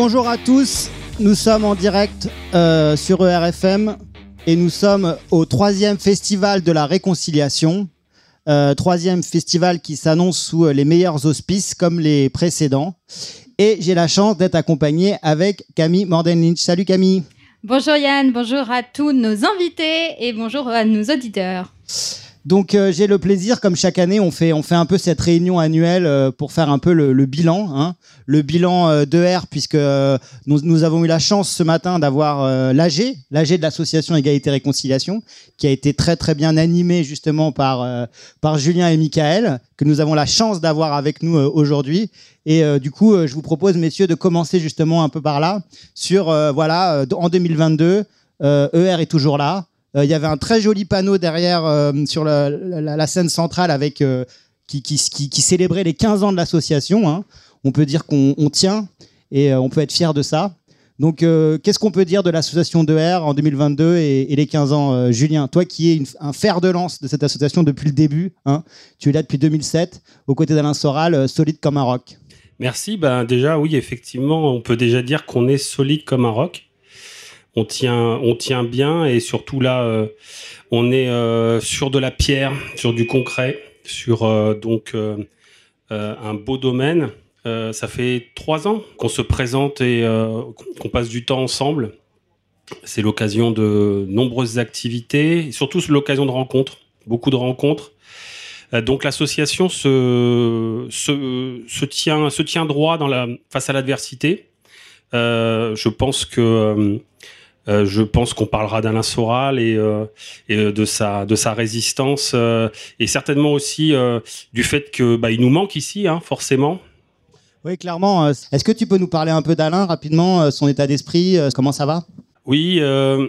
Bonjour à tous, nous sommes en direct euh, sur ERFM et nous sommes au troisième festival de la réconciliation. Euh, troisième festival qui s'annonce sous les meilleurs auspices comme les précédents. Et j'ai la chance d'être accompagné avec Camille Morden-Lynch. Salut Camille. Bonjour Yann, bonjour à tous nos invités et bonjour à nos auditeurs. Donc euh, j'ai le plaisir, comme chaque année, on fait, on fait un peu cette réunion annuelle euh, pour faire un peu le, le bilan, hein, le bilan euh, d'ER, puisque euh, nous, nous avons eu la chance ce matin d'avoir euh, l'AG, l'AG de l'association Égalité Réconciliation, qui a été très très bien animé justement par, euh, par Julien et Michael, que nous avons la chance d'avoir avec nous aujourd'hui. Et du coup, je vous propose, messieurs, de commencer justement un peu par là, sur, voilà, en 2022, euh, ER est toujours là. Euh, Il y avait un très joli panneau derrière euh, sur la, scène centrale avec euh, qui, célébrait les 15 ans de l'association. hein. On peut dire qu'on on tient et on peut être fier de ça. Donc, qu'est-ce qu'on peut dire de l'association de R en 2022 et, les 15 ans Julien, toi qui es un fer de lance de cette association depuis le début, hein, tu es là depuis 2007, aux côtés d'Alain Soral, solide comme un roc. Merci. Ben déjà, oui, effectivement, on peut déjà dire qu'on est solide comme un roc. On tient, on tient bien et surtout là, euh, on est euh, sur de la pierre, sur du concret, sur euh, donc un beau domaine. Ça fait trois ans qu'on se présente et qu'on passe du temps ensemble. C'est l'occasion de nombreuses activités, et surtout l'occasion de rencontres, beaucoup de rencontres. Donc l'association se, se, se, tient, se tient droit dans la, face à l'adversité. Je pense que euh, euh, je pense qu'on parlera d'Alain Soral et, euh, et de sa de sa résistance euh, et certainement aussi euh, du fait que bah, il nous manque ici hein, forcément. Oui, clairement. euh, Est-ce que tu peux nous parler un peu d'Alain rapidement, euh, son état d'esprit, euh, comment ça va? Oui, euh,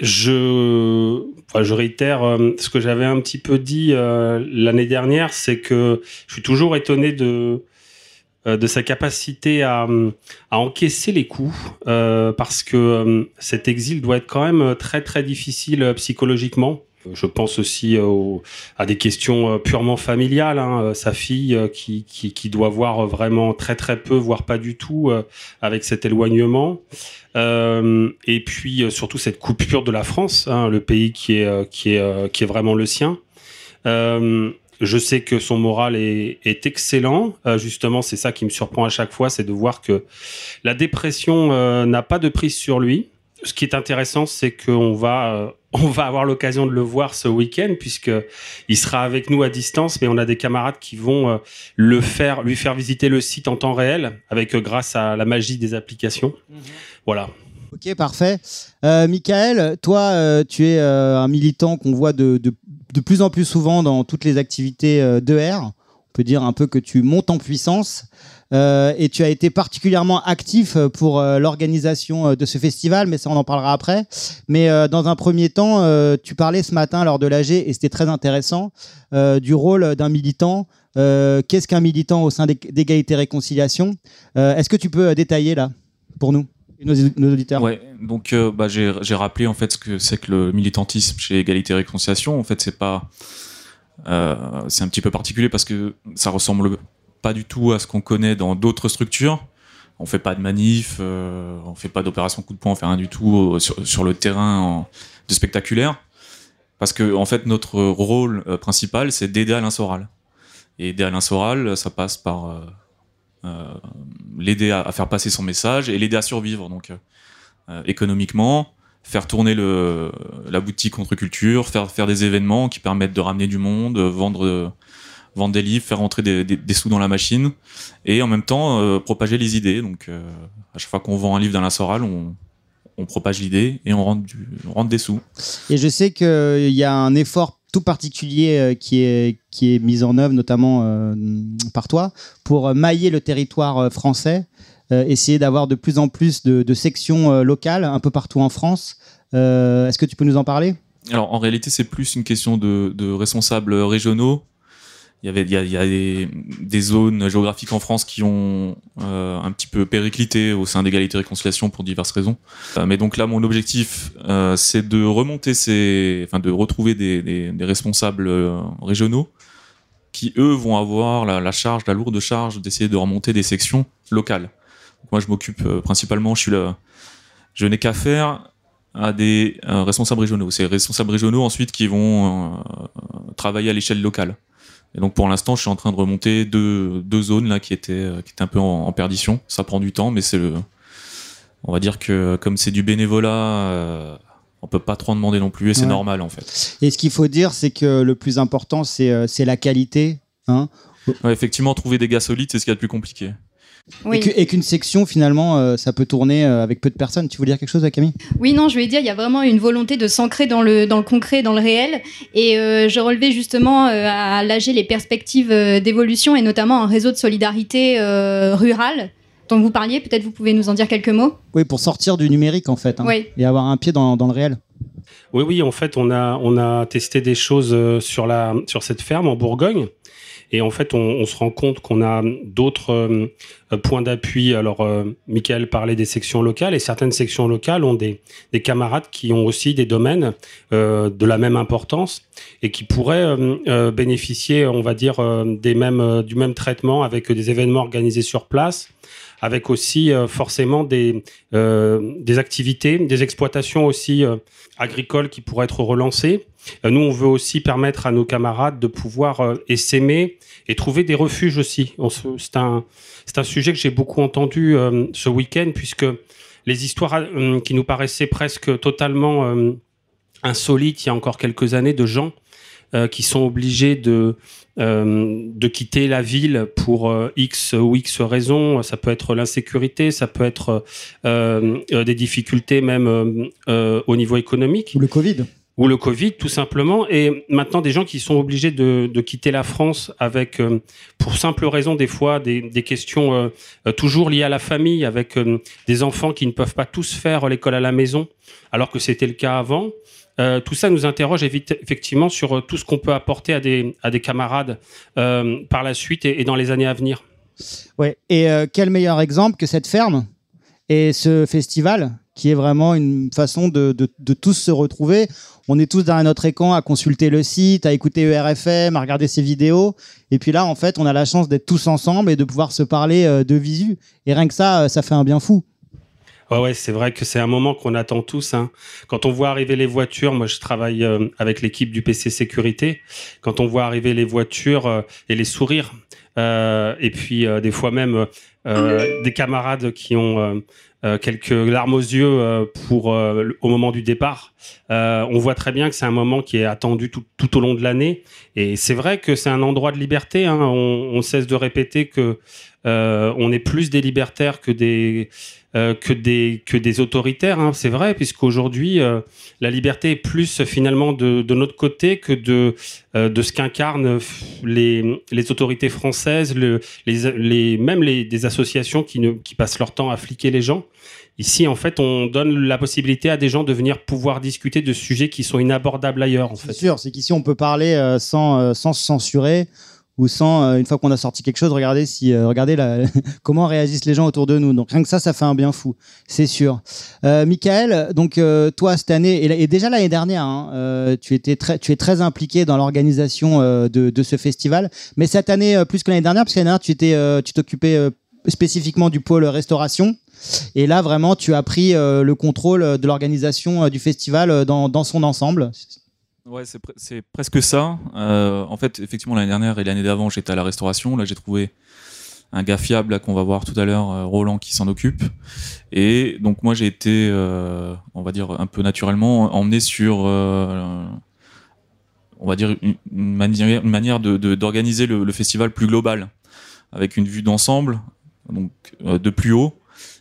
je, enfin, je réitère euh, ce que j'avais un petit peu dit euh, l'année dernière, c'est que je suis toujours étonné de euh, de sa capacité à, à encaisser les coups, euh, parce que euh, cet exil doit être quand même très très difficile euh, psychologiquement. Je pense aussi au- à des questions euh, purement familiales. hein, euh, sa fille euh, qui, qui, doit voir euh, vraiment très très peu, voire pas du tout, euh, avec cet éloignement. Euh, et puis euh, surtout cette coupure de la France, hein, le pays qui est, euh, qui est, euh, qui est vraiment le sien. Euh, je sais que son moral est, est excellent. Euh, justement, c'est ça qui me surprend à chaque fois, c'est de voir que la dépression euh, n'a pas de prise sur lui. Ce qui est intéressant, c'est qu'on va, euh, on va avoir l'occasion de le voir ce week-end puisque il sera avec nous à distance, mais on a des camarades qui vont euh, le faire, lui faire visiter le site en temps réel, avec euh, grâce à la magie des applications. Voilà. Ok, parfait. Euh, Michael, toi, euh, tu es euh, un militant qu'on voit de, de, de plus en plus souvent dans toutes les activités euh, d'ER. On peut dire un peu que tu montes en puissance. Euh, et tu as été particulièrement actif euh, pour l'organisation de ce festival, mais ça on en parlera après. Mais dans un premier temps, tu parlais ce matin lors de l'AG, et c'était très intéressant, du rôle d'un militant. Qu'est-ce qu'un militant au sein d'Ég- d'égalité réconciliation? Euh, Est-ce que tu peux détailler là pour nous? Nos, auditeurs Ouais, donc euh, bah, j'ai rappelé en fait ce que c'est que le militantisme chez Égalité et Réconciliation. En fait, c'est pas, euh, c'est un petit peu particulier parce que ça ressemble pas du tout à ce qu'on connaît dans d'autres structures. On fait pas de manif, euh, on fait pas d'opération coup de poing, on fait rien du tout euh, sur, le terrain de spectaculaire. Parce que en fait, notre rôle principal, c'est d'aider Alain Soral. Et aider Alain Soral, ça passe par l'aider à, faire passer son message et l'aider à survivre. Donc euh, euh, économiquement, faire tourner la boutique contre-culture, faire, faire des événements qui permettent de ramener du monde, euh, vendre, euh, vendre des livres, faire rentrer des, sous dans la machine, et en même temps euh, propager les idées. Donc euh, à chaque fois qu'on vend un livre d'Alain Soral, on, on propage l'idée et on rentre, on rentre des sous. Et je sais qu'il y a un effort particulier qui est qui est mis en œuvre notamment par toi pour mailler le territoire français, essayer d'avoir de plus en plus de, sections locales un peu partout en France. Est-ce que tu peux nous en parler? Alors en réalité, c'est plus une question de responsables régionaux il y avait il y a, y a des, zones géographiques en France qui ont euh, un petit peu périclité au sein d'égalité et réconciliation pour diverses raisons. Euh, mais donc là, mon objectif, euh, c'est de remonter ces, enfin de retrouver des, des, des responsables euh, régionaux qui eux vont avoir la, charge, la lourde charge d'essayer de remonter des sections locales. Moi, je m'occupe euh, principalement, je suis là, je n'ai qu'à faire à des responsables régionaux. C'est responsables régionaux ensuite qui vont travailler à l'échelle locale. Et donc pour l'instant, je suis en train de remonter deux, deux zones là qui étaient euh, qui étaient un peu en, perdition. Ça prend du temps, mais c'est le, on va dire que comme c'est du bénévolat, euh, on peut pas trop en demander non plus et c'est normal en fait. Et ce qu'il faut dire, c'est que le plus important, c'est euh, c'est la qualité. Hein ouais, effectivement, trouver des gars solides, c'est ce qu'il y a de plus compliqué. Et qu'une section, finalement, euh, ça peut tourner euh, avec peu de personnes. Tu voulais dire quelque chose, Camille? Oui, non, je voulais dire, il y a vraiment une volonté de s'ancrer dans le, dans le concret, dans le réel. Et euh, je relevais justement à l'AG les perspectives d'évolution et notamment un réseau de solidarité rurale dont vous parliez. Peut-être vous pouvez nous en dire quelques mots? Oui, pour sortir du numérique, en fait, hein, et avoir un pied dans, dans le réel. Oui, oui, en fait, on a, on a testé des choses sur, la, sur cette ferme en Bourgogne. Et en fait, on, on se rend compte qu'on a d'autres euh, points d'appui. Alors, euh, Michael parlait des sections locales, et certaines sections locales ont des, des camarades qui ont aussi des domaines euh, de la même importance et qui pourraient euh, euh bénéficier, on va dire, des mêmes, du même traitement avec des événements organisés sur place avec aussi forcément des, euh, des activités, des exploitations aussi euh, agricoles qui pourraient être relancées. Euh, nous, on veut aussi permettre à nos camarades de pouvoir essaimer et trouver des refuges aussi. C'est un, un sujet que j'ai beaucoup entendu ce week-end puisque les histoires qui nous paraissaient presque totalement insolites il y a encore quelques années de gens qui sont obligés de euh, de quitter la ville pour euh, X ou X raisons. Ça peut être l'insécurité, ça peut être euh, des difficultés même au niveau économique. Ou le Covid ou le Covid tout simplement et maintenant des gens qui sont obligés de, quitter la France avec pour simple raison des fois des, questions toujours liées à la famille avec des enfants qui ne peuvent pas tous faire l'école à la maison alors que c'était le cas avant euh, tout ça nous interroge effectivement sur euh, tout ce qu'on peut apporter à des, camarades euh, par la suite et, dans les années à venir. Ouais. Et euh, quel meilleur exemple que cette ferme et ce festival qui est vraiment une façon de, de, tous se retrouver. On est tous derrière notre écran à consulter le site, à écouter ERFM, à regarder ses vidéos. Et puis là, en fait, on a la chance d'être tous ensemble et de pouvoir se parler de visu. Et rien que ça, ça fait un bien fou. Ouais, ouais, c'est vrai que c'est un moment qu'on attend tous. Hein. Quand on voit arriver les voitures, moi je travaille euh, avec l'équipe du PC Sécurité. Quand on voit arriver les voitures euh, et les sourires, euh, et puis euh, des fois même euh, des camarades qui ont quelques larmes aux yeux pour au moment du départ, on voit très bien que c'est un moment qui est attendu tout, tout au long de l'année. Et c'est vrai que c'est un endroit de liberté. Hein. On, on, cesse de répéter que on est plus des libertaires que des euh, que des que des autoritaires. Hein, c'est vrai, puisqu'aujourd'hui euh, la liberté est plus finalement de, de notre côté que de euh, de ce qu'incarnent les les autorités françaises, le, les les même les des associations qui ne qui passent leur temps à fliquer les gens. Ici, en fait, on donne la possibilité à des gens de venir pouvoir discuter de sujets qui sont inabordables ailleurs. En fait. C'est sûr, c'est qu'ici on peut parler sans sans se censurer ou sans euh, une fois qu'on a sorti quelque chose regarder si euh, regardez la, comment réagissent les gens autour de nous. Donc rien que ça ça fait un bien fou c'est sûr. Euh, Michael donc euh, toi cette année et, déjà l'année dernière hein, euh, tu étais très tu es très impliqué dans l'organisation de, de ce festival. Mais cette année plus que l'année dernière parce que l'année dernière tu étais tu t'occupais spécifiquement du pôle restauration. Et là vraiment tu as pris le contrôle de l'organisation du festival dans, dans son ensemble Ouais, c'est, pre presque ça. Euh, en fait, effectivement, l'année dernière et l'année d'avant, j'étais à la restauration. Là, j'ai trouvé un gars fiable qu'on va voir tout à l'heure, euh, Roland, qui s'en occupe. Et donc, moi, j'ai été, euh, on va dire, un peu naturellement emmené sur, euh, on va dire, une, manière, une manière de, de, d'organiser le, le, festival plus global, avec une vue d'ensemble, donc euh, de plus haut.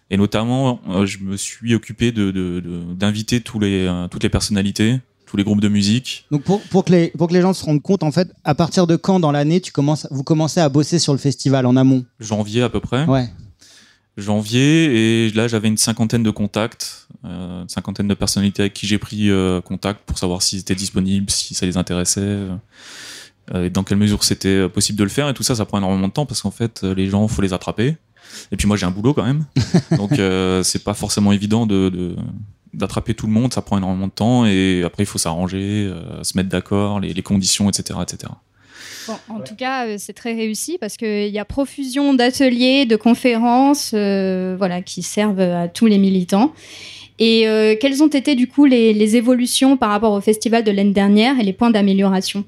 Et notamment, euh, je me suis occupé de, de, de, d'inviter tous les, toutes les personnalités tous les groupes de musique. Donc pour, pour, que les, pour que les gens se rendent compte, en fait, à partir de quand dans l'année tu commences, vous commencez à bosser sur le festival en amont? Janvier à peu près. Ouais. Janvier, et là j'avais une cinquantaine de contacts, euh, une cinquantaine de personnalités avec qui j'ai pris euh, contact pour savoir s'ils étaient disponibles, si ça les intéressait, euh, et dans quelle mesure c'était possible de le faire. Et tout ça, ça prend énormément de temps parce qu'en fait, les gens, faut les attraper. Et puis moi j'ai un boulot quand même, donc c'est pas forcément évident de, de d'attraper tout le monde, ça prend énormément de temps et après il faut s'arranger, euh, se mettre d'accord, les, les, conditions, etc. etc. Bon, en tout cas, euh, c'est très réussi parce qu'il y a profusion d'ateliers, de conférences euh, voilà, qui servent à tous les militants. Et euh, quelles ont été du coup les, les, évolutions par rapport au festival de l'année dernière et les points d'amélioration?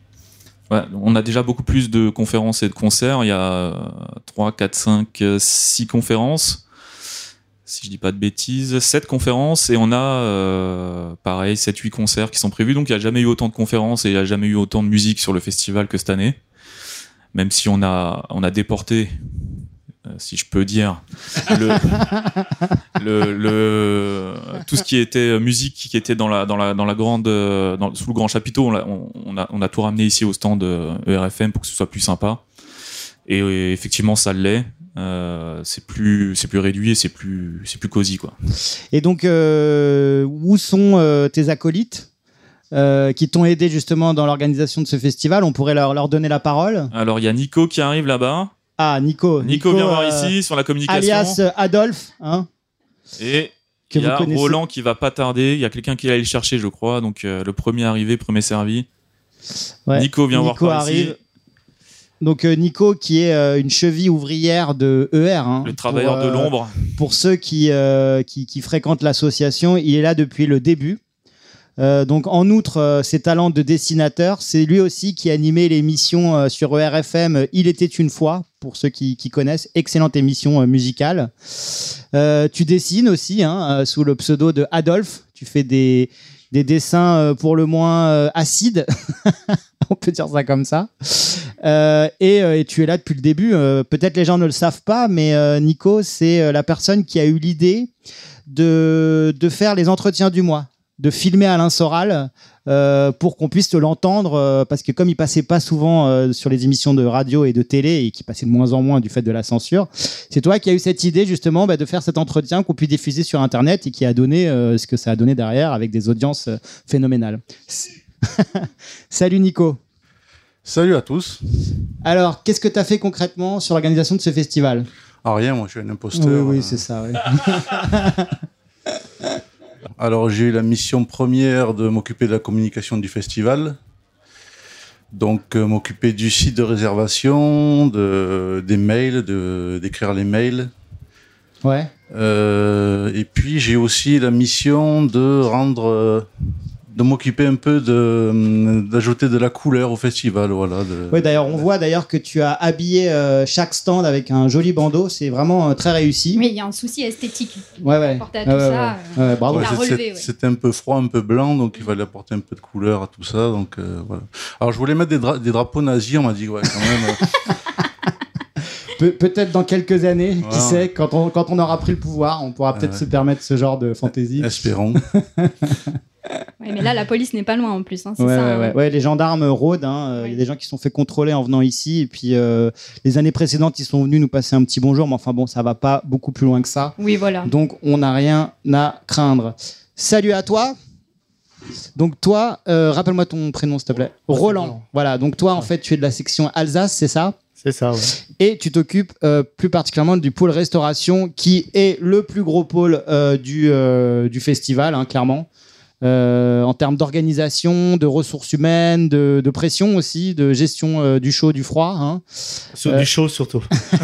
Ouais, On a déjà beaucoup plus de conférences et de concerts. Il y a 3, 4, 5, 6 conférences si je dis pas de bêtises, 7 conférences et on a euh, pareil 7-8 concerts qui sont prévus. Donc il n'y a jamais eu autant de conférences et il n'y a jamais eu autant de musique sur le festival que cette année. Même si on a, on a déporté, euh, si je peux dire, le, le, le, tout ce qui était musique qui était dans la, dans la, dans la grande, dans, sous le grand chapiteau, on a, on, a, on a tout ramené ici au stand ERFM pour que ce soit plus sympa. Et, et effectivement, ça l'est. Euh, c'est plus c'est plus réduit et c'est plus c'est plus cosy quoi. Et donc euh, où sont euh, tes acolytes qui t'ont aidé justement dans l'organisation de ce festival? On pourrait leur, leur donner la parole. Alors il y a Nico qui arrive là-bas. Ah Nico. Nico, Nico vient voir ici sur la communication. Alias Adolphe. Hein et il y a Roland qui va pas tarder. Il y a quelqu'un qui va aller le chercher, je crois. Donc le premier arrivé, premier servi. Ouais. Nico vient Nico voir par arrive. ici. Donc euh, Nico qui est euh, une cheville ouvrière de ER. Hein, le travailleur de euh, l'ombre. Pour ceux qui, qui, qui, fréquentent l'association, il est là depuis le début. Euh, donc en outre ses talents de dessinateur, c'est lui aussi qui animait l'émission sur ERFM Il était une fois, pour ceux qui, qui connaissent, excellente émission musicale. tu dessines aussi hein, sous le pseudo de Adolphe, tu fais des, des dessins pour le moins acides, on peut dire ça comme ça. Euh, et, et, tu es là depuis le début. Euh, Peut-être les gens ne le savent pas, mais euh, Nico, c'est la personne qui a eu l'idée de, de faire les entretiens du mois, de filmer Alain Soral euh, pour qu'on puisse l'entendre, euh, parce que comme il passait pas souvent euh, sur les émissions de radio et de télé, et qui passait de moins en moins du fait de la censure, c'est toi qui as eu cette idée justement bah, de faire cet entretien qu'on puisse diffuser sur Internet et qui a donné ce que ça a donné derrière avec des audiences phénoménales. Salut Nico. Salut à tous. Alors, qu'est-ce que tu as fait concrètement sur l'organisation de ce festival? Ah, rien, moi je suis un imposteur. Oui, oui, c'est ça. Ouais. Alors, j'ai eu la mission première de m'occuper de la communication du festival. Donc, euh, m'occuper du site de réservation, de, des mails, d'écrire les mails. Ouais. Euh, et puis, j'ai aussi la mission de rendre de m'occuper un peu d'ajouter de, de, la couleur au festival. Voilà, de, oui, d'ailleurs, on voit d'ailleurs que tu as habillé euh, chaque stand avec un joli bandeau. C'est vraiment euh, très réussi. Mais il y a un souci esthétique. Ouais, ouais. Porté à tout ouais, ça. Ouais, ouais. bravo. C'était un peu froid, un peu blanc, donc il fallait apporter un peu de couleur à tout ça. Donc, euh, voilà. Alors, je voulais mettre des, dra des drapeaux nazis. On m'a dit, ouais, quand même. Pe peut-être dans quelques années, qui sait, quand on, quand on aura pris le pouvoir, on pourra peut-être se permettre ce genre de fantaisie. Espérons. Ouais, mais là, la police n'est pas loin en plus. Hein, ouais, ça, ouais, hein. ouais, ouais, les gendarmes rôdent. Il hein, ouais. y a des gens qui se sont fait contrôler en venant ici. Et puis, euh, les années précédentes, ils sont venus nous passer un petit bonjour. Mais enfin, bon, ça va pas beaucoup plus loin que ça. Oui, voilà. Donc, on n'a rien à craindre. Salut à toi. Donc, toi, euh, rappelle-moi ton prénom, s'il te plaît. Roland. Roland. Voilà. Donc, toi, en fait, tu es de la section Alsace, c'est ça? C'est ça, ouais. Et tu t'occupes euh, plus particulièrement du pôle restauration, qui est le plus gros pôle euh, du, euh, du festival, hein, clairement. Euh, en termes d'organisation, de ressources humaines, de, de, pression aussi, de gestion euh, du chaud, du froid. Hein. Sur du chaud surtout.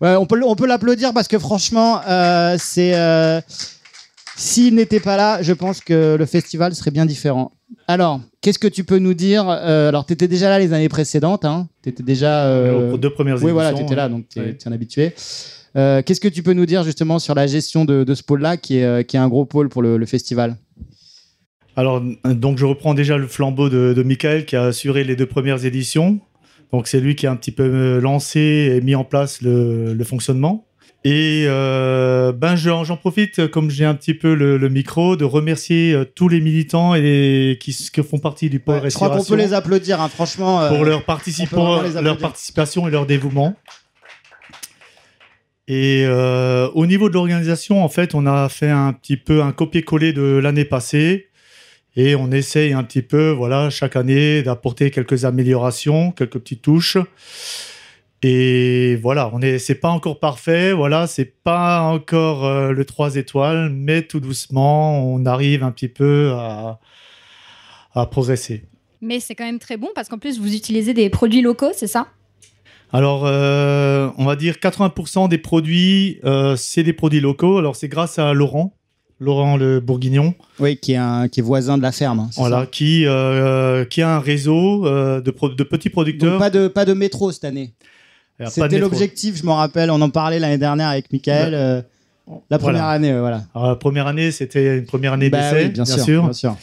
ouais, on peut, on peut l'applaudir parce que franchement, euh, c'est s'il n'était pas là, je pense que le festival serait bien différent. Alors, qu'est-ce que tu peux nous dire euh, Alors, tu étais déjà là les années précédentes. Hein tu étais déjà. Euh... Aux deux premières oui, éditions. voilà, tu étais là, donc tu es, ouais. un habitué. Euh, qu'est-ce que tu peux nous dire justement sur la gestion de, de ce pôle-là, qui est, qui est un gros pôle pour le, le, festival? Alors, donc je reprends déjà le flambeau de, de Michael qui a assuré les deux premières éditions. Donc, c'est lui qui a un petit peu lancé et mis en place le, le fonctionnement. Et euh, ben je- j'en profite, comme j'ai un petit peu le, le micro, de remercier euh, tous les militants et les- qui, font partie du pôle Je crois qu'on peut les applaudir, hein, franchement. euh, pour leur, participation et leur dévouement. Et euh, au niveau de l'organisation, en fait, on a fait un petit peu un copier-coller de l'année passée. Et on essaye un petit peu, voilà, chaque année, d'apporter quelques améliorations, quelques petites touches. Et voilà, on est, c'est pas encore parfait, voilà, c'est pas encore euh, le 3 étoiles, mais tout doucement, on arrive un petit peu à, à progresser. Mais c'est quand même très bon parce qu'en plus, vous utilisez des produits locaux, c'est ça? Alors, euh, on va dire 80% des produits, euh, c'est des produits locaux. Alors, c'est grâce à Laurent, Laurent le Bourguignon, Oui, qui est, un, qui est voisin de la ferme. hein, voilà, qui, euh, qui a un réseau de, pro- de petits producteurs. Donc pas de, pas de métro cette année. C'était l'objectif, je me rappelle, on en parlait l'année dernière avec Michael. euh, la première Voilà. année, voilà. Alors, la première année, c'était une première année Bah d'essai, oui, bien, sûr, bien sûr.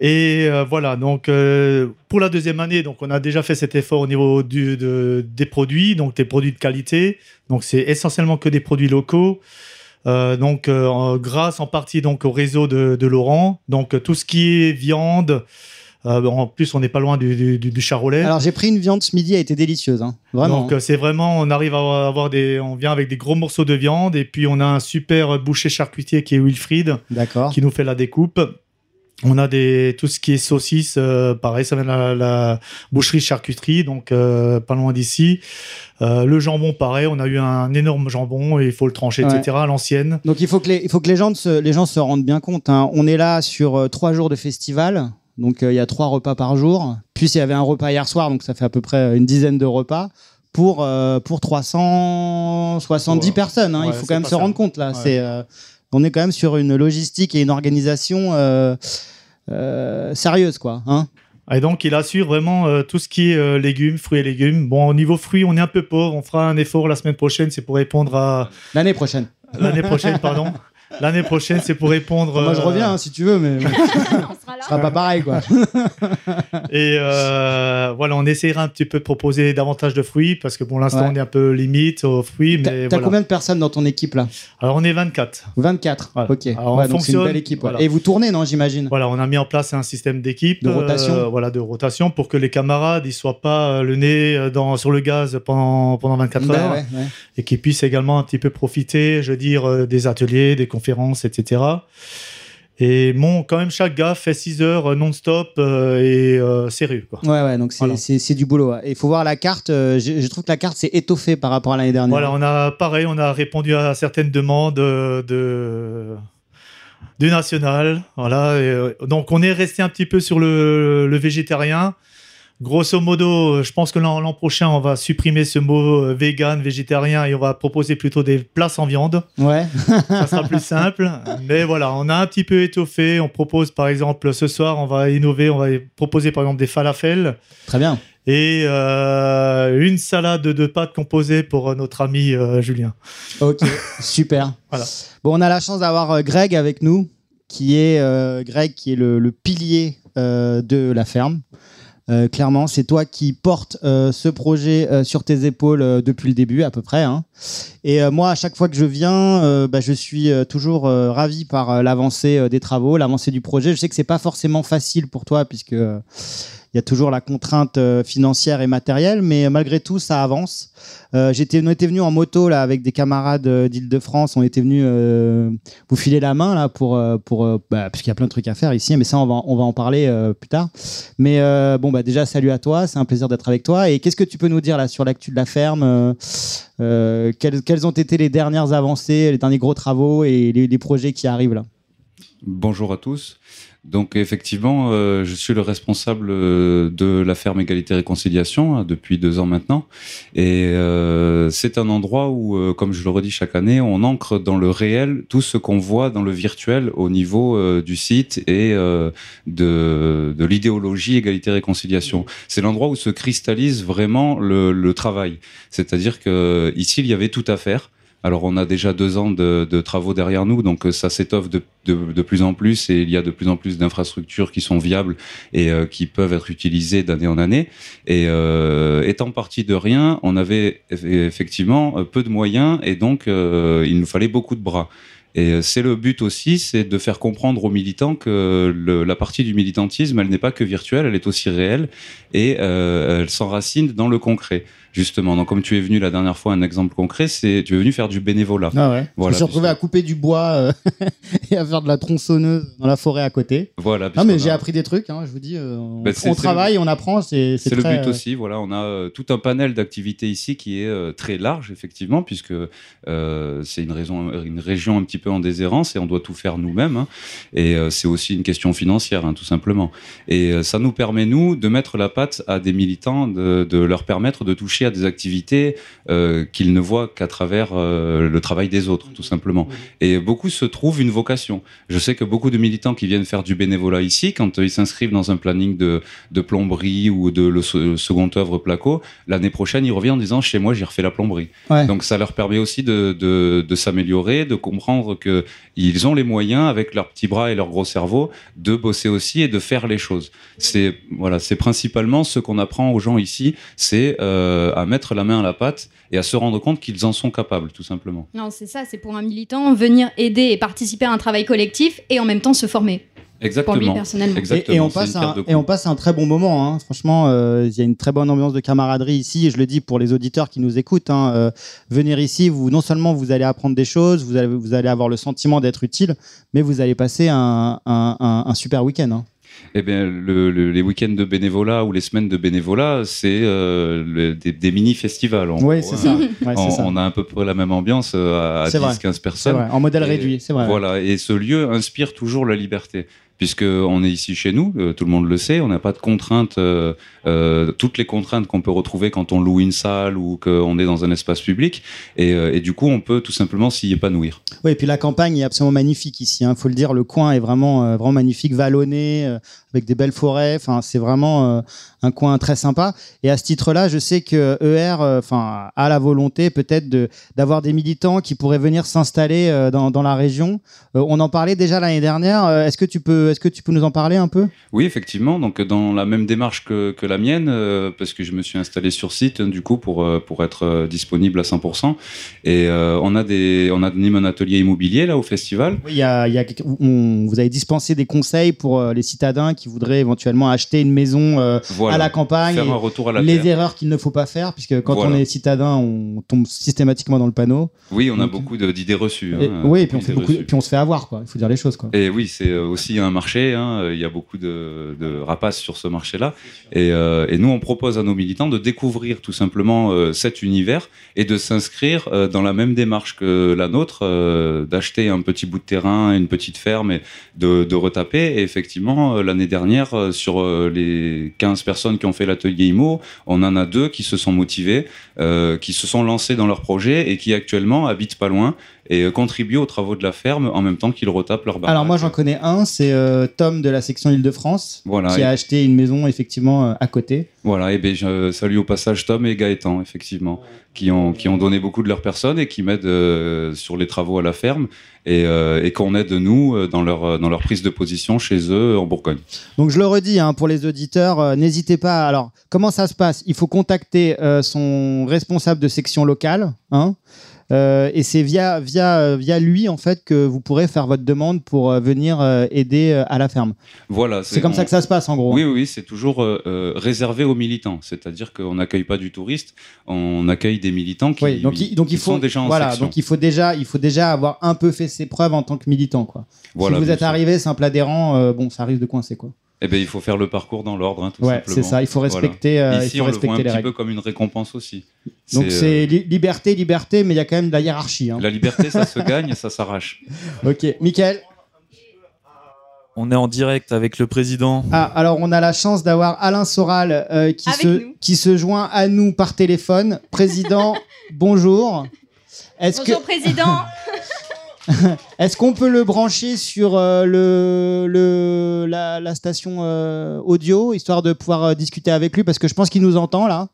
Et euh, voilà, donc euh, pour la deuxième année, donc on a déjà fait cet effort au niveau du, de- des produits, donc des produits de qualité. Donc c'est essentiellement que des produits locaux. Euh, donc grâce en partie donc au réseau de, de Laurent, donc tout ce qui est viande. en plus, on n'est pas loin du, du, du- du charolais. Alors j'ai pris une viande ce midi, elle était délicieuse, hein. vraiment. Donc euh, c'est vraiment, on arrive à avoir des, on vient avec des gros morceaux de viande et puis on a un super boucher charcutier qui est Wilfried D'accord. qui nous fait la découpe. On a des, tout ce qui est saucisses, euh, pareil, ça vient de la, la boucherie charcuterie, donc euh, pas loin d'ici. Euh, le jambon, pareil, on a eu un énorme jambon et il faut le trancher, Ouais. etc. à l'ancienne. Donc il faut que les, il faut que les gens se, les gens se rendent bien compte. hein. On est là sur euh, trois jours de festival, donc euh, il y a trois repas par jour. Puis il y avait un repas hier soir, donc ça fait à peu près une dizaine de repas pour euh, pour 370 Ouais. personnes. hein. il faut quand même se ça. rendre compte là. Ouais. C'est euh, on est quand même sur une logistique et une organisation euh, euh, sérieuse quoi. Hein Et donc, il assure vraiment euh, tout ce qui est euh, légumes, fruits et légumes. Bon, au niveau fruits, on est un peu pauvre. On fera un effort la semaine prochaine, c'est pour répondre à L'année prochaine. l'année prochaine, pardon. L'année prochaine, c'est pour répondre. Moi je euh, reviens hein, si tu veux, mais bon, On sera là. ce sera pas pareil quoi. Et euh, voilà, on essaiera un petit peu de proposer davantage de fruits parce que pour l'instant, Ouais. on est un peu limite aux fruits. T'as Mais t'as voilà. combien de personnes dans ton équipe là? Alors, on est 24. 24. Voilà. Ok. Alors, on donc c'est une belle équipe. ouais. voilà. Et vous tournez, non, j'imagine? Voilà, on a mis en place un système d'équipe. De rotation. euh, voilà, de rotation pour que les camarades ne soient pas le nez dans, sur le gaz pendant, pendant 24 Bah heures ouais, ouais. et qu'ils puissent également un petit peu profiter, je veux dire, des ateliers, des conférences, etc. Et bon, quand même, chaque gars fait 6 heures euh, non-stop euh, et euh, sérieux. Quoi. Ouais, ouais, donc c'est Voilà. c'est- c'est du boulot. ouais. Il faut voir la carte. euh, je, je trouve que la carte s'est étoffée par rapport à l'année dernière. Voilà, on a pareil, on a répondu à certaines demandes de du national. Voilà, et, donc on est resté un petit peu sur le, le végétarien. Grosso modo, je pense que l'an prochain, on va supprimer ce mot euh, vegan, végétarien, et on va proposer plutôt des plats sans viande. Ouais. Ça sera plus simple. Mais voilà, on a un petit peu étoffé. On propose, par exemple, ce soir, on va innover. On va proposer, par exemple, des falafels Très bien. et euh, une salade de pâtes composées pour euh, notre ami euh, Julien. Ok. Super. Voilà. Bon, on a la chance d'avoir euh, Greg avec nous, qui est euh, Greg, qui est le, le pilier euh, de la ferme. Euh, clairement, c'est toi qui portes euh, ce projet euh, sur tes épaules euh, depuis le début à peu près. hein. Et euh, moi, à chaque fois que je viens, euh, bah, je suis toujours ravi par l'avancée des travaux, l'avancée du projet. Je sais que c'est pas forcément facile pour toi puisque il y a toujours la contrainte euh, financière et matérielle, mais euh, malgré tout, ça avance. Euh, j'étais, on était venu en moto là avec des camarades d'Île-de-France. On était venus euh, vous filer la main là pour pour bah, parce qu'il y a plein de trucs à faire ici, mais ça on va on va en parler plus tard. Mais bon bah déjà salut à toi, c'est un plaisir d'être avec toi. Et qu'est-ce que tu peux nous dire là sur l'actu de la ferme quelles, quelles ont été les dernières avancées, les derniers gros travaux et les, les projets qui arrivent là? Bonjour à tous. Donc effectivement, euh, je suis le responsable euh, de la ferme Égalité Réconciliation hein, depuis deux ans maintenant. Et euh, c'est un endroit où, euh, comme je le redis chaque année, on ancre dans le réel tout ce qu'on voit dans le virtuel au niveau euh, du site et de, de l'idéologie Égalité Réconciliation. C'est l'endroit où se cristallise vraiment le, le travail. C'est-à-dire que ici, il y avait tout à faire Alors on a déjà deux ans de, de travaux derrière nous, donc euh, ça s'étoffe de, de, de plus en plus et il y a de plus en plus d'infrastructures qui sont viables et euh, qui peuvent être utilisées d'année en année. Et euh, étant parti de rien, on avait eff- effectivement euh, peu de moyens et donc euh, il nous fallait beaucoup de bras. Et euh, c'est le but aussi, c'est de faire comprendre aux militants que le- la partie du militantisme, elle n'est pas que virtuelle, elle est aussi réelle et euh, elle s'enracine dans le concret, justement. Donc, comme tu es venu la dernière fois, un exemple concret, c'est tu es venu faire du bénévolat. Ah ouais. Voilà, je me suis retrouvé à couper du bois euh, et à faire de la tronçonneuse dans la forêt à côté. Voilà. Non, mais j'ai appris des trucs, hein, je vous dis. euh, on, Ben, c'est travaille, on apprend, c'est le but aussi. Voilà, on a tout un panel d'activités ici qui est très large, effectivement, puisque c'est une, raison, une région un petit peu en déshérence et on doit tout faire nous-mêmes. hein. Et euh, c'est aussi une question financière, hein, tout simplement. Et euh, ça nous permet, nous, de mettre la patte à des militants, de, de leur permettre de toucher à des activités euh, qu'ils ne voient qu'à travers le travail des autres, tout simplement. Et beaucoup se trouvent une vocation. Je sais que beaucoup de militants qui viennent faire du bénévolat ici, quand ils s'inscrivent dans un planning de, de plomberie ou de le, se- second œuvre placo, l'année prochaine, ils reviennent en disant chez moi, j'ai refait la plomberie. Ouais. Donc ça leur permet aussi de, de, de s'améliorer, de comprendre que ils ont les moyens, avec leurs petits bras et leur gros cerveau, de bosser aussi et de faire les choses. C'est voilà, c'est principalement ce qu'on apprend aux gens ici, c'est euh, à mettre la main à la pâte et à se rendre compte qu'ils en sont capables, tout simplement. Non, c'est ça, c'est pour un militant venir aider et participer à un travail collectif et en même temps se former. Pour lui Exactement. personnellement. Et, Exactement. et on c'est passe un, et on passe un très bon moment. hein. Franchement, euh, il y a une très bonne ambiance de camaraderie ici. Et je le dis pour les auditeurs qui nous écoutent. hein, euh, venir ici, vous non seulement vous allez apprendre des choses, vous allez, vous allez avoir le sentiment d'être utile, mais vous allez passer un, un- un- un super week-end. hein. Eh bien, le- le- les week-ends de bénévolat ou les semaines de bénévolat, c'est euh, le- des, des mini-festivals. Oui, c'est ça. Ouais, on, ça. on a à peu près la même ambiance à C'est vrai. 10-15 C'est personnes. vrai. En modèle Et réduit, c'est vrai. Voilà, et ce lieu inspire toujours la liberté. Puisque on est ici chez nous, euh, tout le monde le sait, on n'a pas de contraintes, euh, euh, toutes les contraintes qu'on peut retrouver quand on loue une salle ou qu'on est dans un espace public, et, euh, et du coup on peut tout simplement s'y épanouir. Oui, et puis la campagne est absolument magnifique ici. Il faut le dire, le coin est vraiment, euh, vraiment magnifique, vallonné, euh, avec des belles forêts. Enfin, c'est vraiment un coin très sympa. Et à ce titre-là, je sais que ER, enfin, a la volonté peut-être de d'avoir des militants qui pourraient venir s'installer euh, dans, dans la région. Euh, on en parlait déjà l'année dernière. Est-ce que tu peux, est-ce que tu peux nous en parler un peu? Oui, effectivement. Donc, dans la même démarche que, que la mienne, parce que je me suis installé sur site, du coup, pour, pour être disponible à 100%. Et euh, on a des, on anime un atelier immobilier là au festival. Oui, il y a, il y a- on- vous avez dispensé des conseils pour les citadins qui voudraient éventuellement acheter une maison euh, Voilà. À la campagne. Faire et- un retour à la les terre. erreurs qu'il ne faut pas faire, puisque quand Voilà. on est citadin, on tombe systématiquement dans le panneau. Oui, on a beaucoup d'idées reçues. Et- hein, oui, et puis on, fait d'idées beaucoup, reçues. puis on se fait avoir, quoi. Il faut dire les choses, quoi. Et oui, c'est euh, aussi un marché. hein, Il y a beaucoup de, de rapaces sur ce marché-là. Et, euh, et nous, on propose à nos militants de découvrir tout simplement euh, cet univers et de s'inscrire euh, dans la même démarche que la nôtre, d'acheter un petit bout de terrain, une petite ferme et de, de retaper. Et effectivement, l'année dernière, sur les 15 personnes qui ont fait l'atelier IMO, on en a deux qui se sont motivés, euh, qui se sont lancés dans leur projet et qui actuellement habitent pas loin et euh, contribuent aux travaux de la ferme en même temps qu'ils retapent leur baraque. Alors moi, j'en connais un, c'est euh, Tom de la section Île-de-France, Voilà, qui et- a acheté une maison, effectivement, euh, à côté. Voilà, et ben je salue au passage Tom et Gaëtan, effectivement, qui ont, qui ont donné beaucoup de leur personne et qui m'aident euh, sur les travaux à la ferme et, euh, et qu'on aide nous dans leur, dans leur prise de position chez eux en Bourgogne. Donc je le redis hein, pour les auditeurs, n'hésitez pas. Alors comment ça se passe? Il faut contacter son responsable de section locale, hein, euh, et c'est via via euh, via lui en fait que vous pourrez faire votre demande pour euh, venir aider à la ferme. Voilà, C'est comme on- ça que ça se passe en gros. Oui, oui, oui, c'est toujours euh, réservé aux militants. C'est-à-dire qu'on n'accueille pas du touriste, on accueille des militants qui, Oui, donc, il, donc qui il faut sont déjà en voilà, section. donc il faut déjà il faut déjà avoir un peu fait ses preuves en tant que militant quoi. Voilà, si vous êtes sûr. arrivé simple adhérent, euh, bon ça risque de coincer quoi. Eh ben, il faut faire le parcours dans l'ordre, hein, tout Ouais, simplement. c'est ça. Il faut Voilà. respecter, euh, il Ici, faut on le voit respecter un les petit règles. peu comme une récompense aussi. Donc euh, c'est li- liberté, liberté, mais il y a quand même de la hiérarchie. hein. La liberté, ça se gagne et ça s'arrache. Ok, Michael. On est en direct avec le président. Ah, alors on a la chance d'avoir Alain Soral euh, qui, Avec se, nous. qui se joint à nous par téléphone. Président, bonjour. Que Bonjour président. est-ce qu'on peut le brancher sur euh, le, le la, la station euh, audio histoire de pouvoir euh, discuter avec lui? Parce que je pense qu'il nous entend là.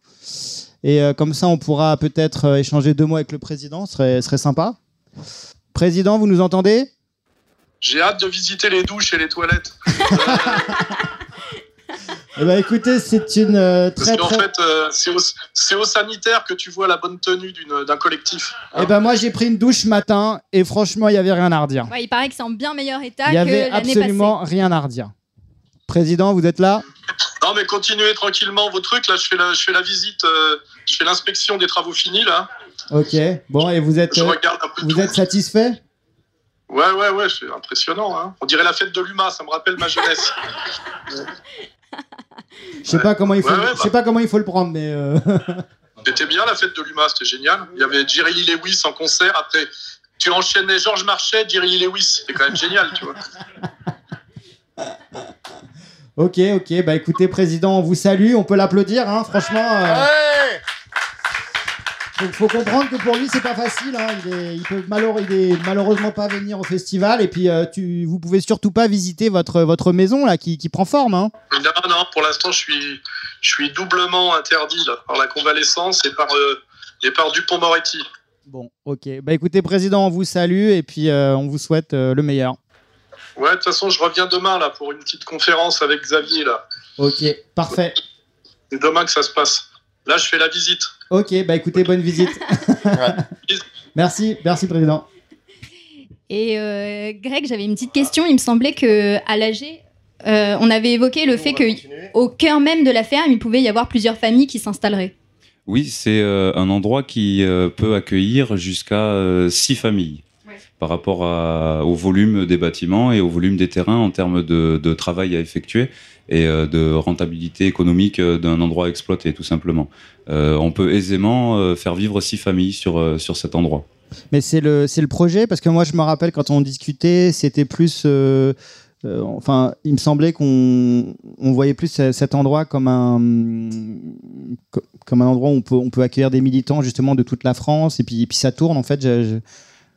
Et comme ça, on pourra peut-être échanger deux mots avec le président. Ce serait, ce serait sympa. Président, vous nous entendez? J'ai hâte de visiter les douches et les toilettes. Eh ben, écoutez, c'est une euh, Parce très qu'en très. fait, euh, c'est au, c'est au sanitaire que tu vois la bonne tenue d'une- d'un collectif. Eh ben moi, j'ai pris une douche ce matin et franchement, il y avait rien à redire. Ouais, il paraît que c'est en bien meilleur état Il y que avait absolument rien à redire. Président, vous êtes là? Non, mais continuez tranquillement vos trucs. Là, je fais la, je fais la visite, euh, je fais l'inspection des travaux finis, là. Ok. Bon, et vous êtes, Je euh, regarde un peu vous tout. êtes satisfait? Ouais, ouais, ouais, c'est impressionnant. Hein. On dirait la fête de l'UMA, ça me rappelle ma jeunesse. Je sais pas comment il faut. Ouais, ouais, je sais pas comment il faut le prendre, mais. euh, C'était bien la fête de l'UMA, c'était génial. Il y avait Jerry Lee Lewis en concert. Après, tu enchaînais Georges Marchais, Jerry Lee Lewis. C'était quand même génial, tu vois. Ok, ok. Bah écoutez, président, on vous salue. On peut l'applaudir, hein, franchement. euh, faut, faut comprendre que pour lui, c'est pas facile. Hein. Il, est, il peut il est malheureusement pas venir au festival. Et puis, euh, tu, vous pouvez surtout pas visiter votre, votre maison là, qui, qui prend forme. Hein. Non, non, pour l'instant, je suis, je suis doublement interdit là, par la convalescence et par, euh, et par Dupont-Moretti. Bon, ok. Bah écoutez, président, on vous salue et puis euh, on vous souhaite euh, le meilleur. Ouais, de toute façon, je reviens demain là pour une petite conférence avec Xavier là. Ok, parfait. C'est demain que ça se passe. Là, je fais la visite. Ok, bah écoutez, bonne visite. merci, merci, président. Et euh, Greg, j'avais une petite question. Il me semblait que à l'AG, euh, on avait évoqué le fait qu'au cœur même de la ferme, il pouvait y avoir plusieurs familles qui s'installeraient. Oui, c'est euh, un endroit qui euh, peut accueillir jusqu'à euh, six familles par rapport au volume des bâtiments et au volume des terrains en termes de, travail à effectuer et euh, de rentabilité économique euh, d'un endroit à exploiter, tout simplement. Euh, on peut aisément faire vivre six familles sur, sur cet endroit. Mais c'est le, le projet, parce que moi, je me rappelle quand on discutait, c'était plus. enfin, il me semblait qu'on on voyait plus ce- cet endroit comme un, co- comme un endroit où on peut, on peut accueillir des militants justement de toute la France, et puis, puis ça tourne en fait.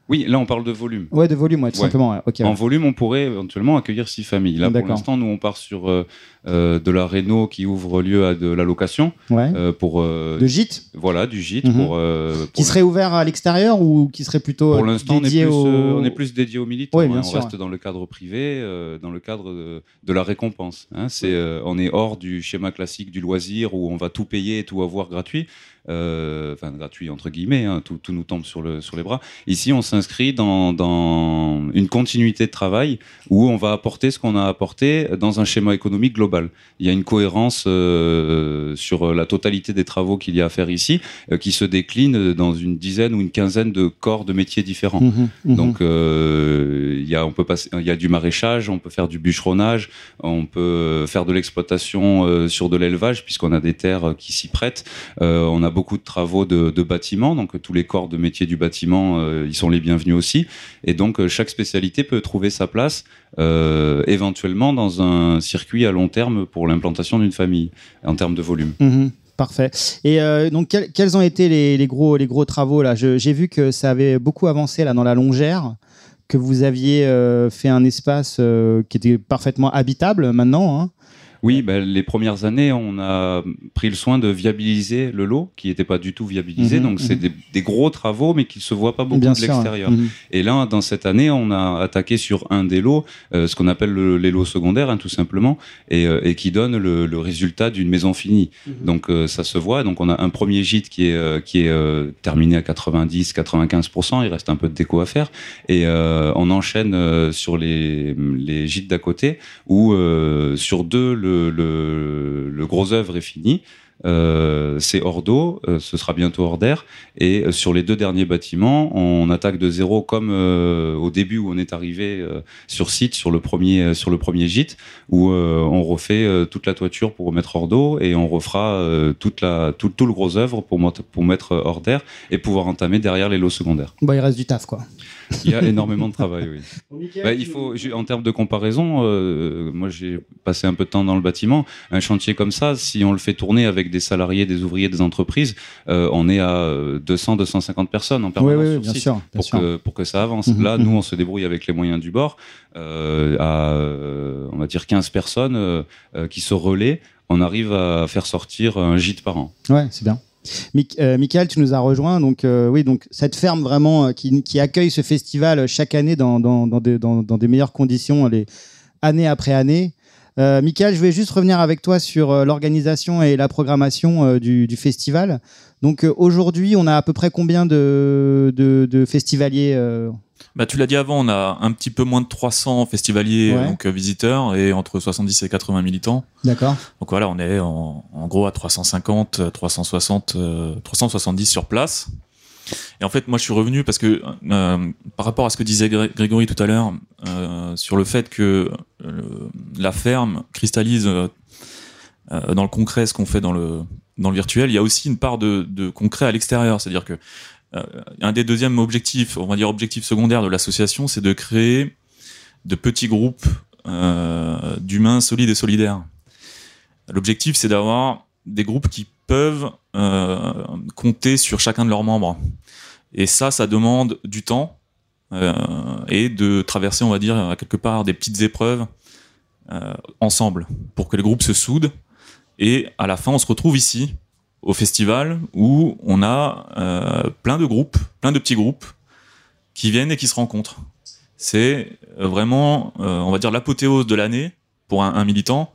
Oui, là on parle de volume. Ouais, de volume, ouais, tout Ouais. simplement. ouais. En volume, on pourrait éventuellement accueillir six familles. Là, pour l'instant, nous, on part sur euh, euh, de la réno qui ouvre lieu à de la location euh, pour euh, De gîte Voilà, du gîte Mhm. pour. pour qui serait ouvert à l'extérieur ou qui serait plutôt Pour l'instant, on est, plus, dédié au... on est plus dédié aux militants. Bien hein. sûr, on reste dans le cadre privé, dans le cadre de, de la récompense. hein. C'est, on est hors du schéma classique du loisir où on va tout payer et tout avoir gratuit. Euh, Enfin, gratuit entre guillemets, hein, tout, tout nous tombe sur, le, sur les bras. Ici, on s'inscrit dans, dans une continuité de travail où on va apporter ce qu'on a apporté dans un schéma économique global. Il y a une cohérence euh, sur la totalité des travaux qu'il y a à faire ici euh, qui se décline dans une dizaine ou une quinzaine de corps de métiers différents. Donc euh, il y a on peut passer il y a du maraîchage, on peut faire du bûcheronnage, on peut faire de l'exploitation sur de l'élevage puisqu'on a des terres qui s'y prêtent. On a beaucoup de travaux de, bâtiments donc tous les corps de métiers du bâtiment euh, ils sont les bienvenus aussi et donc euh, chaque spécialité peut trouver sa place euh, éventuellement dans un circuit à long terme pour l'implantation d'une famille en termes de volume. Mhm, Parfait. Et donc, quels, ont été les, gros, les gros travaux là? J'ai vu que ça avait beaucoup avancé là dans la longère, que vous aviez fait un espace qui était parfaitement habitable maintenant. hein. Oui, ben, les premières années, on a pris le soin de viabiliser le lot, qui n'était pas du tout viabilisé. Mhm, donc, c'est mhm. des, des gros travaux, mais qui ne se voient pas beaucoup Bien de l'extérieur. mhm. Et là, dans cette année, on a attaqué sur un des lots, euh, ce qu'on appelle le- les lots secondaires, hein, tout simplement, et, euh, et qui donne le, le résultat d'une maison finie. Donc, euh, ça se voit. Donc, on a un premier gîte qui est, qui est terminé à 90-95%. Il reste un peu de déco à faire. Et on enchaîne sur les, les gîtes d'à côté, où sur deux, le, le, gros œuvre est fini. Euh, c'est hors d'eau, euh, ce sera bientôt hors d'air. Et euh, sur les deux derniers bâtiments, on attaque de zéro comme au début où on est arrivé sur site, sur le premier, sur le premier gîte, où on refait toute la toiture pour remettre hors d'eau et on refera tout, le gros œuvre pour, pour mettre hors d'air et pouvoir entamer derrière les lots secondaires. Bon, il reste du taf, quoi. Il y a énormément de travail, oui. Bah, il faut, en termes de comparaison, euh, moi j'ai passé un peu de temps dans le bâtiment. Un chantier comme ça, si on le fait tourner avec des salariés, des ouvriers, des entreprises, euh, on est à 200-250 personnes en Oui, permanence oui, bien site sûr. Bien pour, sûr. que, pour que ça avance. Mhm, Là, mhm. nous, on se débrouille avec les moyens du bord. Euh, à, euh, on va dire, 15 personnes euh, euh, qui se relaient, on arrive à faire sortir un gîte par an. Ouais, c'est bien. Mick- euh, Michael, tu nous as rejoint. Donc, euh, oui, donc cette ferme vraiment euh, qui, accueille ce festival chaque année dans, des, meilleures conditions, année après année. Euh, Michael, je vais juste revenir avec toi sur euh, l'organisation et la programmation euh, du, du festival. Donc, euh, aujourd'hui, on a à peu près combien de, de, de festivaliers Bah, tu l'as dit avant, on a un petit peu moins de 300 festivaliers, Ouais. donc visiteurs, et entre 70 et 80 militants. D'accord. Donc voilà, on est en, en gros à 350, euh, 360, euh, 370 sur place. Et en fait, moi, je suis revenu parce que euh, par rapport à ce que disait Gré- Grégory tout à l'heure euh, sur le fait que euh, la ferme cristallise dans le concret ce qu'on fait dans le dans le virtuel, il y a aussi une part de, de concret à l'extérieur. C'est-à-dire que un des deuxièmes objectifs, on va dire objectif secondaire de l'association, c'est de créer de petits groupes d'humains solides et solidaires. L'objectif, c'est d'avoir des groupes qui peuvent euh, compter sur chacun de leurs membres. Et ça, ça demande du temps euh, et de traverser, on va dire, quelque part des petites épreuves euh, ensemble pour que les groupes se soudent. Et à la fin, on se retrouve ici, au festival, où on a plein de groupes, plein de petits groupes qui viennent et qui se rencontrent. C'est vraiment, on va dire, l'apothéose de l'année pour un militant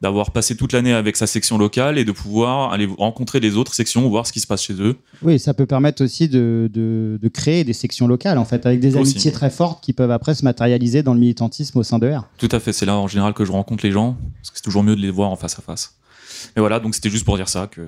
d'avoir passé toute l'année avec sa section locale et de pouvoir aller rencontrer les autres sections, voir ce qui se passe chez eux. Oui, ça peut permettre aussi de, de, de créer des sections locales, en fait, avec des Aussi. amitiés très fortes qui peuvent après se matérialiser dans le militantisme au sein de R. Tout à fait, c'est là en général que je rencontre les gens, parce que c'est toujours mieux de les voir en face à face. Mais voilà, donc c'était juste pour dire ça, que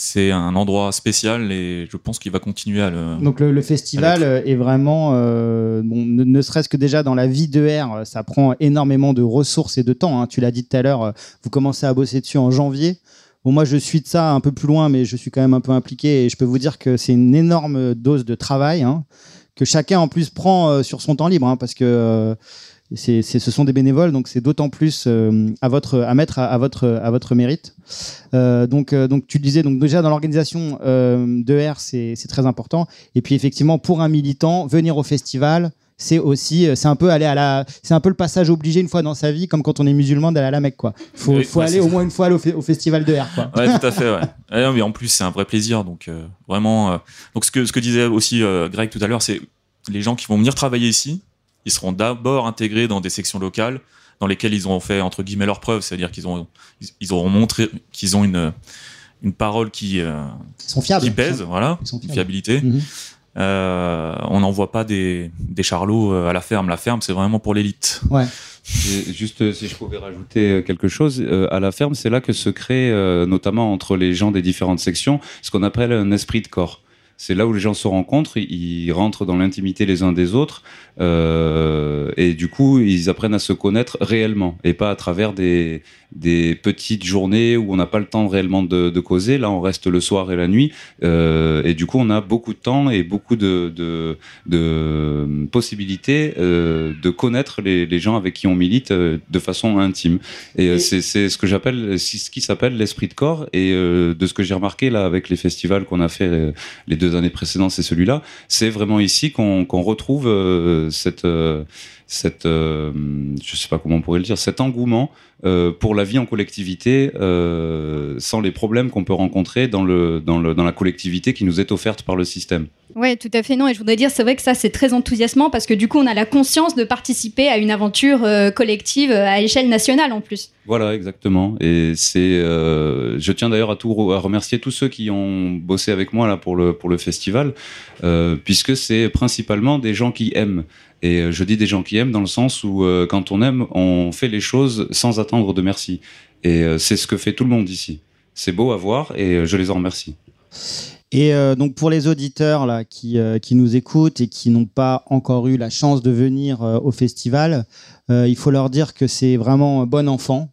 c'est un endroit spécial et je pense qu'il va continuer à le... Donc le, le festival euh, est vraiment, euh, bon, ne, ne serait-ce que déjà dans la vie de R, euh, ça prend énormément de ressources et de temps. hein. Tu l'as dit tout à l'heure, vous commencez à bosser dessus en janvier. Bon, moi, je suis de ça un peu plus loin, mais je suis quand même un peu impliqué et je peux vous dire que c'est une énorme dose de travail hein, que chacun en plus prend euh, sur son temps libre, hein, parce que euh, c'est, c'est- ce sont des bénévoles, donc c'est d'autant plus euh, à votre à mettre à, à votre à votre mérite. Euh, donc euh, donc tu le disais donc déjà dans l'organisation de R, c'est, très important. Et puis effectivement pour un militant venir au festival c'est aussi c'est un peu aller à la c'est un peu le passage obligé une fois dans sa vie comme quand on est musulman d'aller à la Mecque quoi faut, Oui, faut ouais, aller au moins une fois au, fe- au festival de R quoi Ouais, tout à fait, ouais. Ouais, non, mais en plus, c'est un vrai plaisir, donc vraiment... donc ce que, ce que disait aussi Greg tout à l'heure, c'est les gens qui vont venir travailler ici, ils seront d'abord intégrés dans des sections locales dans lesquelles ils auront fait, entre guillemets, leurs preuves, c'est-à-dire qu'ils ont, ils, auront montré qu'ils ont une, une parole qui, euh, ils sont fiables qui pèse, voilà, Ils sont une fiables. fiabilité. Mhm. Euh, on n'envoie pas des, des charlots euh, à la ferme. La ferme, c'est vraiment pour l'élite. ouais juste euh, si je pouvais rajouter quelque chose, euh, à la ferme, c'est là que se crée, euh, notamment entre les gens des différentes sections, ce qu'on appelle un esprit de corps. C'est là où les gens se rencontrent, ils rentrent dans l'intimité les uns des autres, euh, et du coup, ils apprennent à se connaître réellement, et pas à travers des, des petites journées où on n'a pas le temps réellement de, de causer. Là, on reste le soir et la nuit, euh, et du coup, on a beaucoup de temps et beaucoup de, de, de possibilités euh, de connaître les, les gens avec qui on milite de façon intime. Et, Et- c'est ce que j'appelle, ce qui s'appelle l'esprit de corps. Et de ce que j'ai remarqué là avec les festivals qu'on a fait les deux années précédentes, c'est celui-là. C'est vraiment ici qu'on qu'on retrouve euh, cette euh, cette euh, je sais pas comment on pourrait le dire, cet engouement euh, pour la vie en collectivité, euh, sans les problèmes qu'on peut rencontrer dans le dans le dans la collectivité qui nous est offerte par le système. Ouais, tout à fait non. Et je voudrais dire, c'est vrai que ça, c'est très enthousiasmant parce que du coup, on a la conscience de participer à une aventure collective à échelle nationale en plus. Voilà, exactement. Et c'est, euh, je tiens d'ailleurs à tout à remercier tous ceux qui ont bossé avec moi là pour le pour le festival, euh, puisque c'est principalement des gens qui aiment. Et euh, je dis des gens qui aiment dans le sens où euh, quand on aime, on fait les choses sans attendre de merci. Et euh, c'est ce que fait tout le monde ici. C'est beau à voir et je les en remercie. Et donc pour les auditeurs là qui, qui nous écoutent et qui n'ont pas encore eu la chance de venir au festival, il faut leur dire que c'est vraiment un bon enfant,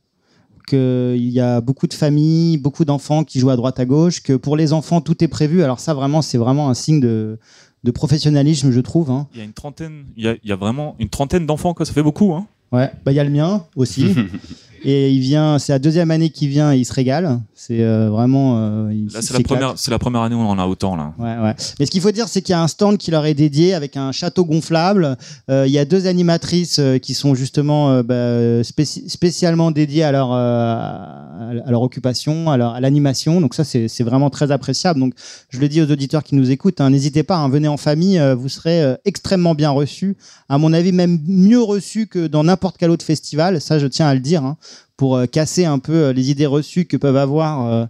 qu'il y a beaucoup de familles, beaucoup d'enfants qui jouent à droite à gauche, que pour les enfants tout est prévu. Alors ça vraiment c'est vraiment un signe de, de professionnalisme je trouve. hein. Il y a une trentaine, il y a, il y a vraiment une trentaine d'enfants, quoi. Ça fait beaucoup, hein. Ouais, bah il y a le mien aussi. Et il vient, c'est la deuxième année qu'il vient et il se régale. C'est euh, vraiment. euh, il- Là, c'est la première, c'est la première année où on en a autant là. Ouais, ouais. Mais ce qu'il faut dire, c'est qu'il y a un stand qui leur est dédié avec un château gonflable. Euh, il y a deux animatrices qui sont justement bah, spéci- spécialement dédiées à leur, à leur occupation, à, l'animation. Donc ça, c'est vraiment très appréciable. Donc je le dis aux auditeurs qui nous écoutent, hein, n'hésitez pas, hein, venez en famille, vous serez extrêmement bien reçus. À mon avis, même mieux reçus que dans n'importe quel autre festival. Ça, je tiens à le dire. hein, pour euh, casser un peu euh, les idées reçues que peuvent avoir euh,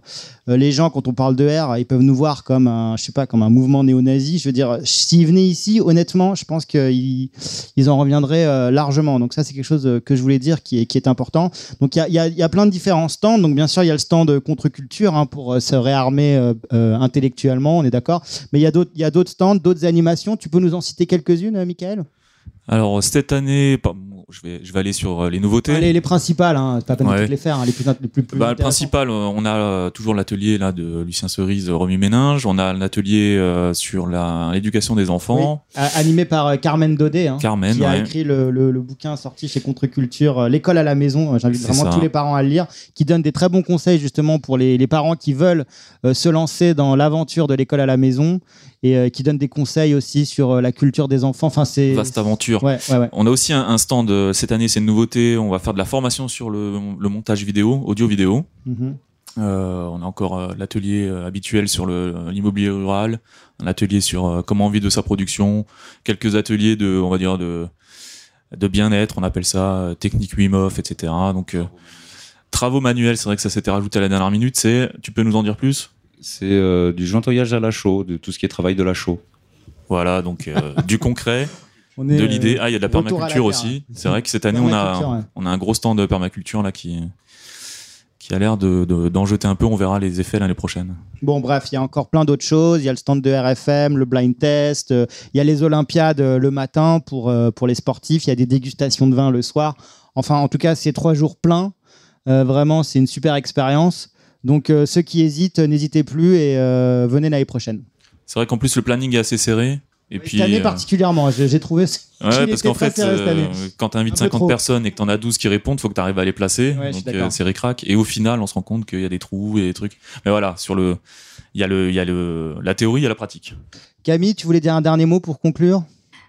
les gens quand on parle de R, ils peuvent nous voir comme un, je sais pas, comme un mouvement néo-nazi. Je veux dire, s'ils venaient ici, honnêtement, je pense qu'ils ils en reviendraient largement. Donc ça, c'est quelque chose que je voulais dire qui est, important. Donc il y a, y, y a plein de différents stands. Donc bien sûr, il y a le stand contre-culture hein, pour se réarmer intellectuellement, on est d'accord. Mais il y a d'autres, stands, d'autres animations. Tu peux nous en citer quelques-unes, Michael? Alors cette année, je vais, je vais aller sur euh, les nouveautés. les, les principales, hein, c'est pas peine de toutes les faire, hein, les plus, les plus, plus Bah, le principal, on a euh, toujours l'atelier là de Lucien Cerise, euh, Romu Méninge. On a un atelier euh, sur l'éducation des enfants. Oui, animé par Carmen Dodé, hein, Carmen, qui a écrit le, le- le bouquin sorti chez Contre-Culture, L'école à la maison. J'invite vraiment ça. tous les parents à le lire, qui donne des très bons conseils justement pour les, les parents qui veulent euh, se lancer dans l'aventure de l'école à la maison et euh, qui donne des conseils aussi sur la culture des enfants. Enfin, c'est Vaste aventure. Ouais, ouais, ouais. On a aussi un, un stand euh, cette année, c'est une nouveauté. On va faire de la formation sur le, le montage vidéo, audio-vidéo. Mhm. Euh, on a encore euh, l'atelier euh, habituel sur l'immobilier rural, un atelier sur euh, comment vivre de sa production, quelques ateliers de, on va dire de, de bien-être, on appelle ça euh, technique Wim Hof, etc. Donc euh, travaux manuels, c'est vrai que ça s'était rajouté à la dernière minute. C'est, tu peux nous en dire plus? C'est euh, du jointoyage à la chaux, de tout ce qui est travail de la chaux. Voilà, donc euh, du concret. On est, de l'idée. Ah, il y a de la permaculture aussi. hein. C'est vrai que cette année, on a, ouais. on a un gros stand de permaculture là qui, qui a l'air de, de- d'en jeter un peu. On verra les effets l'année prochaine. Bon, bref, il y a encore plein d'autres choses. Il y a le stand de RFM, le blind test. euh, il y a les Olympiades euh, le matin pour, euh, pour les sportifs. Il y a des dégustations de vin le soir. Enfin, en tout cas, c'est trois jours pleins. Vraiment, c'est une super expérience. Donc, ceux qui hésitent, n'hésitez plus et venez l'année prochaine. C'est vrai qu'en plus, le planning est assez serré. Et puis, cette année euh, particulièrement, j'ai trouvé. Ouais, parce qu'en fait, euh, quand tu invites peu 50 trop. personnes et que tu en as 12 qui répondent, faut que tu arrives à les placer. Ouais, Donc euh, c'est ric-rac. Et au final, on se rend compte qu'il y a des trous et des trucs. Mais voilà, sur le, il y a le, il y a le, la théorie, il y a la pratique. Camille, tu voulais dire un dernier mot pour conclure?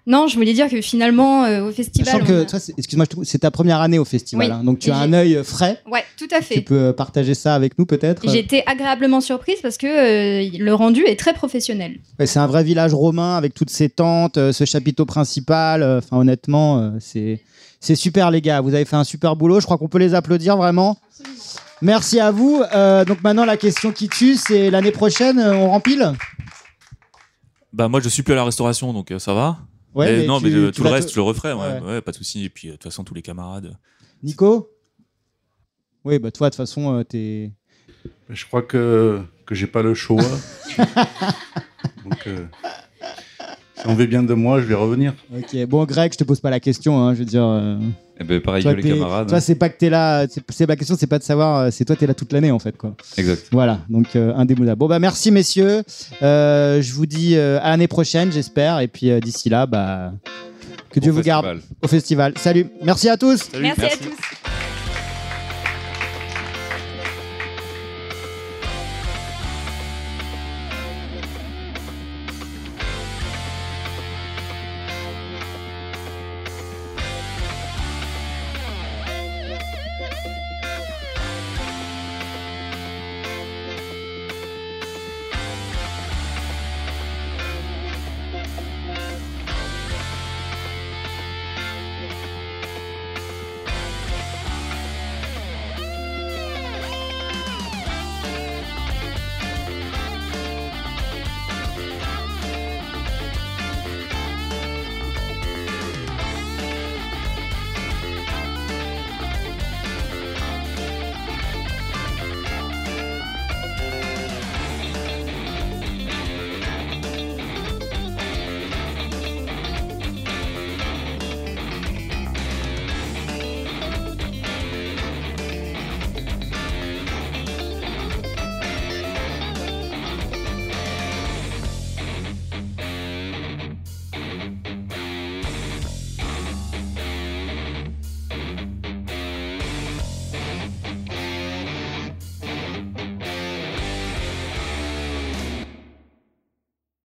Non, je voulais dire que finalement, euh, au festival. Sachant on que, a- toi, c'est- excuse-moi, c'est ta première année au festival. Oui. hein, donc, tu Et as un œil frais. Ouais, tout à Tu fait. peux euh, partager ça avec nous peut-être J'ai été agréablement surprise parce que euh, le rendu est très professionnel. Ouais, c'est un vrai village romain avec toutes ces tentes, euh, ce chapiteau principal. euh, Enfin, honnêtement, euh, c'est c'est super, les gars. Vous avez fait un super boulot. Je crois qu'on peut les applaudir vraiment. Merci à vous. Euh, donc maintenant, la question qui tue, c'est l'année prochaine, euh, on rempile? Bah, moi, je suis plus à la restauration, donc euh, ça va. Ouais, Mais mais non, tu- mais euh, tout le reste, te- je le referai. Ouais, Ouais. ouais, pas de souci. Et puis, euh, de toute façon, tous les camarades. Nico? Oui, bah toi, de toute façon, euh, t'es. Je crois que, que j'ai pas le choix. Donc, euh, si on veut bien de moi, je vais revenir. Ok. Bon, Greg, je te pose pas la question. hein, je veux dire. euh, Eh ben, pareil toi, que les t'es- camarades. Toi, c'est pas que t'es là. C'est c'est- la question, c'est pas de savoir. euh, C'est toi, t'es là toute l'année, en fait, quoi. Exact. Voilà, donc euh, indémodable. Bon bah merci messieurs. Euh, je vous dis euh, à l'année prochaine, j'espère. Et puis euh, d'ici là, bah que Dieu Bon vous garde festival. au festival. Salut. Merci à tous. Merci, à tous.